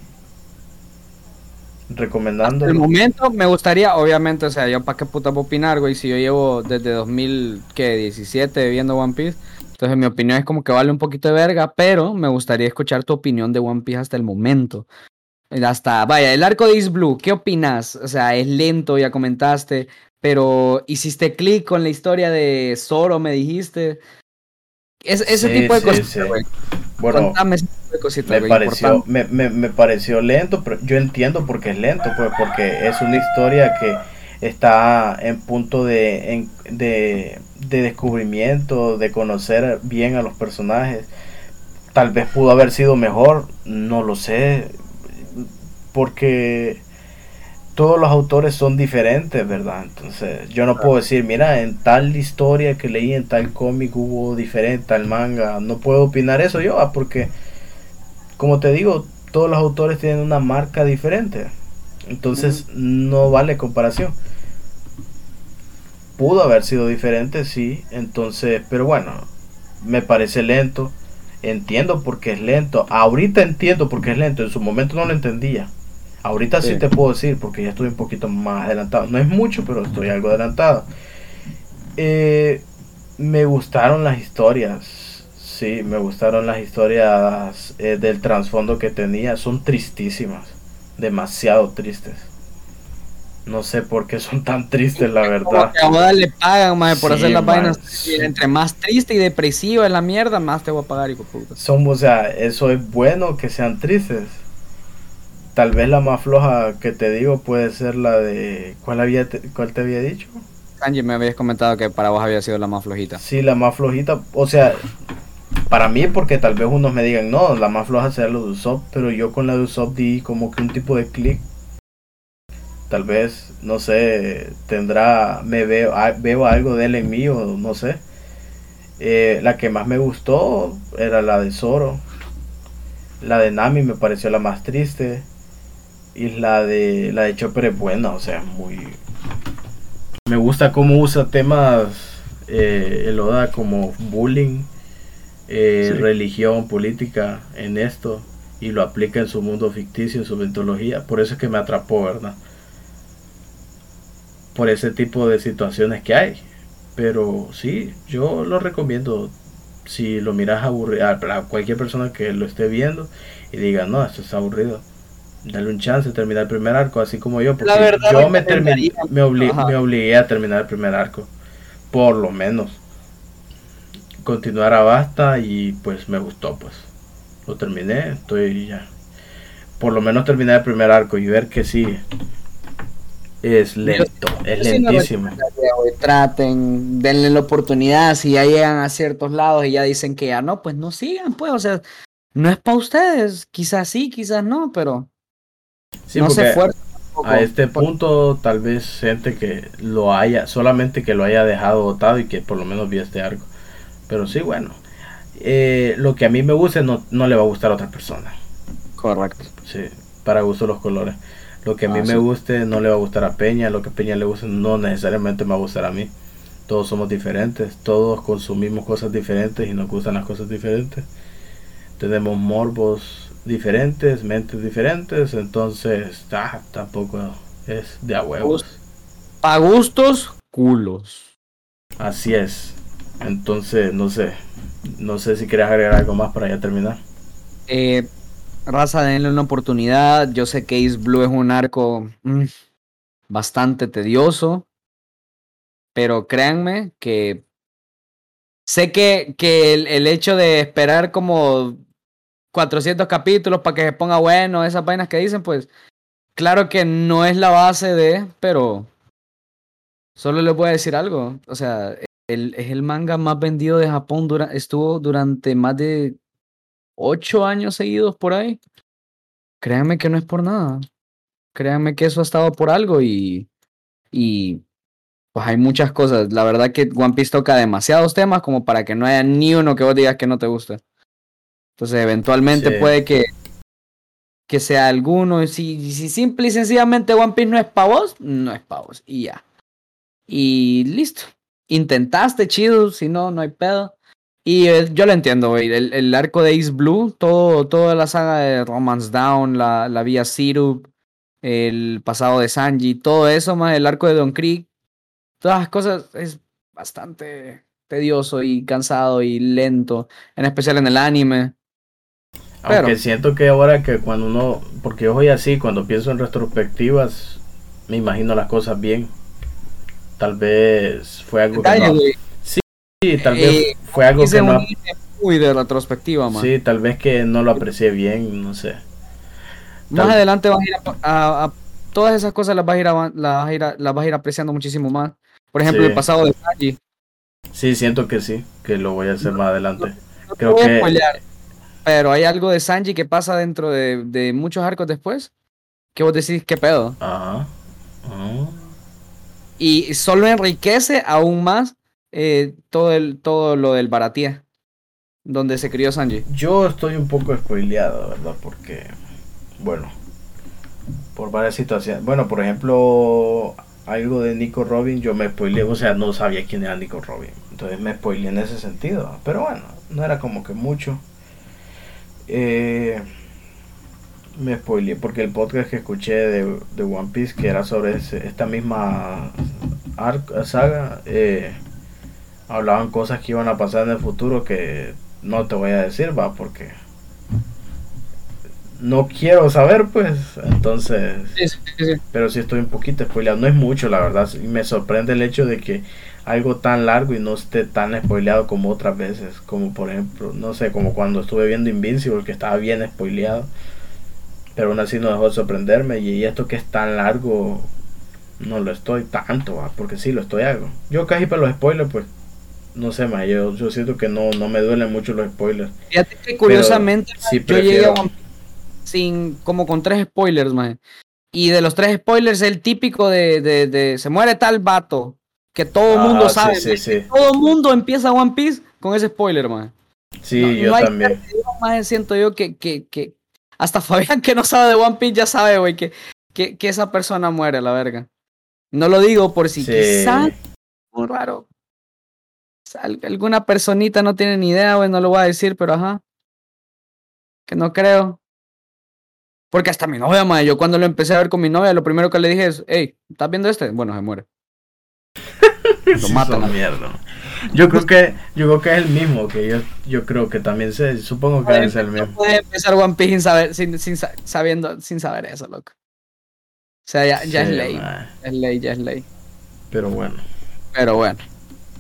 recomendando. el momento me gustaría, obviamente, o sea, yo para qué puta puedo opinar, güey, si yo llevo desde 2017 viendo One Piece, entonces mi opinión es como que vale un poquito de verga, pero me gustaría escuchar tu opinión de One Piece hasta el momento. Hasta, vaya, el arco de East Blue, ¿qué opinas? O sea, es lento, ya comentaste, pero hiciste clic con la historia de Zoro, me dijiste. Es, ese Sí, tipo de sí, güey. Bueno, Contame ese tipo de cositas, me pareció me, me, me pareció lento pero yo entiendo por qué es lento pues porque es una historia que está en punto de, en- de, de descubrimiento de conocer bien a los personajes. Tal vez pudo haber sido mejor no lo sé porque todos los autores son diferentes, ¿verdad? Entonces, yo no puedo decir, mira, en tal historia que leí, en tal cómic hubo diferente, tal manga, no puedo opinar eso yo, ah, porque, como te digo, todos los autores tienen una marca diferente, entonces no vale comparación. Pudo haber sido diferente, sí, entonces, pero bueno, me parece lento, entiendo por qué es lento, ahorita entiendo por qué es lento, en su momento no lo entendía. Ahorita sí. Sí. te puedo decir porque ya estoy un poquito más adelantado. No es mucho, pero estoy algo adelantado. Eh, me gustaron las historias. Sí, me gustaron las historias eh, del trasfondo que tenía. Son tristísimas. Demasiado tristes. No sé por qué son tan tristes, la verdad. Como que a Oda le pagan, maje, por Sí, hacer las man. vainas. Y entre más triste y depresiva es la mierda, más te voy a pagar, hijo puta. Son, o sea, eso es bueno que sean tristes. Tal vez la más floja que te digo puede ser la de. ¿Cuál, había te, cuál te había dicho? Kanji, me habías comentado que para vos había sido la más flojita. Sí, la más flojita. O sea, para mí, porque tal vez unos me digan, no, la más floja será la de Usopp, pero yo con la de Usopp di como que un tipo de clic. Tal vez, no sé, tendrá, me veo, veo algo de él en mí o no sé. Eh, la que más me gustó era la de Zoro. La de Nami me pareció la más triste. Y la de la de Chopper es buena, o sea, muy... Me gusta cómo usa temas eh, el Oda como bullying, eh, Sí. religión, política en esto y lo aplica en su mundo ficticio, en su mitología. Por eso es que me atrapó, ¿verdad? Por ese tipo de situaciones que hay. Pero sí, yo lo recomiendo. Si lo miras aburrido, a a cualquier persona que lo esté viendo y diga, no, esto está aburrido, dale un chance terminar el primer arco, así como yo, porque La verdad, yo me, terminé, me, obli- Ajá. me obligué a terminar el primer arco, por lo menos. Continuar a basta y pues me gustó, pues lo terminé, estoy ya. Por lo menos terminar el primer arco y ver que sí es lento, es Yo lentísimo. Traten, denle la oportunidad. Si ya llegan a ciertos lados y ya dicen que ya no, pues no sigan, pues. O sea, no es para ustedes. Quizás sí, quizás no, pero Sí, no se tampoco. A este punto, tal vez gente que lo haya, solamente que lo haya dejado votado y que por lo menos vio este arco. Pero sí, bueno, eh, lo que a mí me gusta no, no le va a gustar a otra persona. Correcto. Sí, para gusto los colores. Lo que a mí Ah, me sí. guste no le va a gustar a Peña, lo que a Peña le guste no necesariamente me va a gustar a mí. Todos somos diferentes, todos consumimos cosas diferentes y nos gustan las cosas diferentes. Tenemos morbos diferentes, mentes diferentes, entonces ah, tampoco es de a huevos. Pa' gustos, culos. Así es. Entonces, no sé. No sé si quieres agregar algo más para ya terminar. Eh, raza, denle una oportunidad. Yo sé que Ace Blue es un arco mm, bastante tedioso. Pero créanme que sé que, que el, el hecho de esperar como 400 capítulos para que se ponga bueno, esas vainas que dicen, pues claro que no es la base de, pero solo les voy a decir algo. O sea, es el manga más vendido de Japón. Estuvo durante más de ocho años seguidos por ahí. Créanme que no es por nada. Créanme que eso ha estado por algo y, y pues hay muchas cosas. La verdad que One Piece toca demasiados temas como para que no haya ni uno que vos digas que no te guste. Entonces, eventualmente Sí. puede que, que sea alguno. y Si, si simple y sencillamente One Piece no es para vos, no es para vos. Y ya. Y listo. Intentaste, chido. Si no, no hay pedo. Y eh, yo lo entiendo, güey. El, el arco de Ace Blue, todo, toda la saga de Romance Down, la, la vía Sirup, el pasado de Sanji, todo eso, más el arco de Don Creek, todas las cosas es bastante tedioso y cansado y lento, en especial en el anime. Aunque Pero- siento que ahora que cuando uno, porque yo soy así, cuando pienso en retrospectivas, me imagino las cosas bien. Tal vez fue algo que no, güey, sí, tal vez eh, fue algo que no, muy de retrospectiva, man. sí, tal vez que no lo aprecié bien, no sé. Más Tal- adelante vas a ir a, a- a- todas esas cosas las vas a ir, avan- las a ir, a- las vas a ir apreciando muchísimo más. Por ejemplo, Sí. el pasado de Sanji. Sí, siento que sí, que lo voy a hacer más adelante. No te Creo a que- spoilear, pero hay algo de Sanji que pasa dentro de, de muchos arcos después que vos decís, ¿qué pedo? Ajá. Y solo enriquece aún más eh, todo, el, todo lo del Baratía, donde se crió Sanji. Yo estoy un poco spoileado, ¿verdad? Porque, bueno, por varias situaciones. Bueno, por ejemplo, algo de Nico Robin, yo me spoileé, o sea, no sabía quién era Nico Robin. Entonces me spoileé en ese sentido. Pero bueno, no era como que mucho. Eh, me spoileé porque el podcast que escuché de, de One Piece, que era sobre ese- esta misma arc- saga, eh, hablaban cosas que iban a pasar en el futuro que no te voy a decir, va, porque no quiero saber, pues, entonces, pero sí estoy un poquito spoileado, no es mucho, la verdad, y me sorprende el hecho de que algo tan largo y no esté tan spoileado como otras veces, como por ejemplo, no sé, como cuando estuve viendo Invincible, que estaba bien spoileado, pero aún así no dejó de sorprenderme, y esto que es tan largo, no lo estoy tanto, va, porque sí lo estoy algo. Yo casi para los spoilers, pues, no sé, más, yo, yo siento que no, no me duelen mucho los spoilers. Fíjate que curiosamente sí yo llegué a prefiero- One Piece sin, como con tres spoilers, man. Y de los tres spoilers, el típico de, de, de se muere tal vato, que todo el mundo Ah, sabe. sí, man. sí. Todo el mundo empieza One Piece con ese spoiler, man. Sí, No- yo no también. Más siento yo que, que, que hasta Fabián que no sabe de One Piece ya sabe, güey, que, que, que esa persona muere, la verga. No lo digo por si quizás muy raro. Al- Alguna personita no tiene ni idea, güey, no lo voy a decir, pero ajá. Que no creo. Porque hasta mi novia, madre, yo cuando lo empecé a ver con mi novia, lo primero que le dije es, hey, ¿estás viendo este? Bueno, se muere. Lo matan. son mierda. Yo creo que yo creo que es el mismo, que yo yo creo que también sé, supongo que ser el No mismo. puedes empezar One Piece sin saber, sin, sin sa- sabiendo, sin saber eso, loco. O sea, ya, ya Sí, es ley. mae, Es ley, ya es ley. Pero bueno, Pero bueno,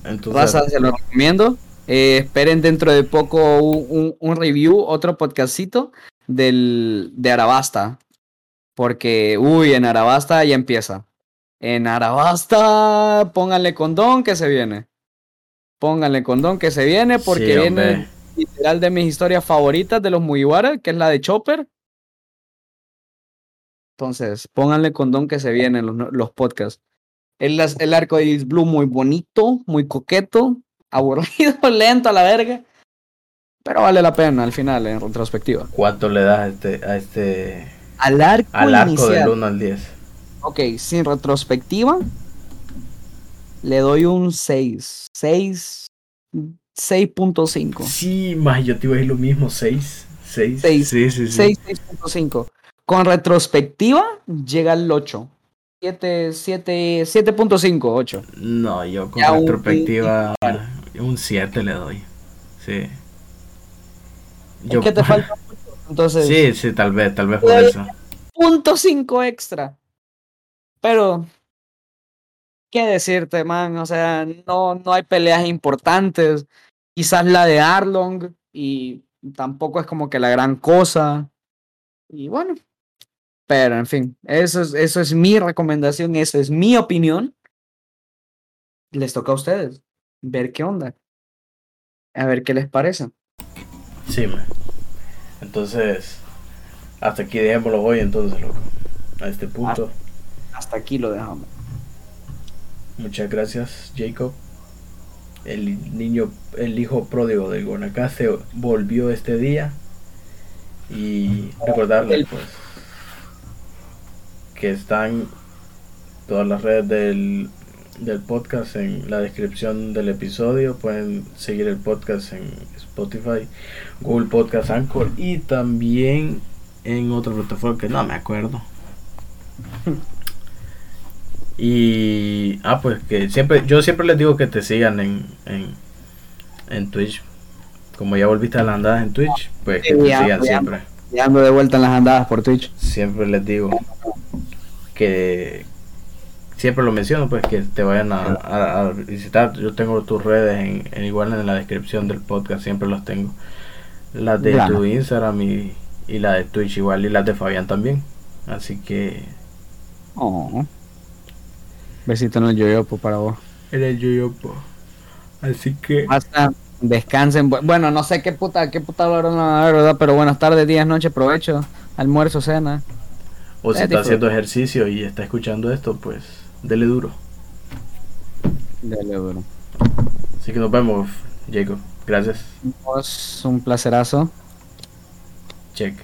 entonces raza, se lo recomiendo. Eh, esperen dentro de poco un, un- un review, otro podcastito del, de Arabasta. Porque, uy, en Arabasta ya empieza. En Arabasta, pónganle condón que se viene. Pónganle condón que se viene porque Sí, viene literal de mis historias favoritas de los Mugiwara, que es la de Chopper. Entonces, pónganle condón que se vienen los, los podcasts. El, el arco de Blue muy bonito, muy coqueto, aburrido, lento a la verga. Pero vale la pena al final, en retrospectiva. ¿cuánto le das a este a este Al arco, Al arco inicial. del 1 al 10. Ok, sin retrospectiva, le doy un 6. 6. 6.5. Sí, más yo te iba a decir lo mismo, 6. 6. Seis. Sí, sí, sí. 6, 6.5. Con retrospectiva, llega al 8. 7, 7, 7.5, 8. No, yo con Ya retrospectiva un 7 le doy. Sí. Es que te falta mucho. Entonces, Sí, sí, tal vez, tal vez por eso. punto 5 extra. Pero, ¿qué decirte, man? O sea, no, no hay peleas importantes. Quizás la de Arlong y tampoco es como que la gran cosa. Y bueno, pero en fin, eso es, eso es mi recomendación, eso es mi opinión. Les toca a ustedes ver qué onda. A ver qué les parece. Sí, man. Entonces, hasta aquí dejémoslo hoy entonces, loco. A este punto. Hasta aquí lo dejamos. Muchas gracias, Jacob. El niño, el hijo pródigo del Guanacaste volvió este día. Y recordarles, pues, que están todas las redes del, del podcast en la descripción del episodio. Pueden seguir el podcast en Spotify, Google Podcast Anchor y también en otra plataforma que no me acuerdo. Y ah pues que siempre yo siempre les digo que te sigan en en, en Twitch. Como ya volviste a las andadas en Twitch, pues que Sí, te ya, sigan ya. siempre. Ya ando de vuelta en las andadas por Twitch. Siempre les digo que siempre lo menciono pues que te vayan a, a- a visitar. Yo tengo tus redes en, en- igual en la descripción del podcast, siempre los tengo. Las de Claro. tu Instagram y, y la de Twitch igual y las de Fabián también. Así que Oh. Besito en el yoyopo para vos. eres yo, yo po. Así que Hasta descansen. Bu- Bueno, no sé qué puta, qué puta hora a ver, ¿verdad? Pero buenas tardes, días, noche, provecho, almuerzo, cena. O si Eh, está haciendo ejercicio y está escuchando esto, pues dele duro. Dale, duro. Así que nos vemos, Jacob. Gracias. Un placerazo. Check.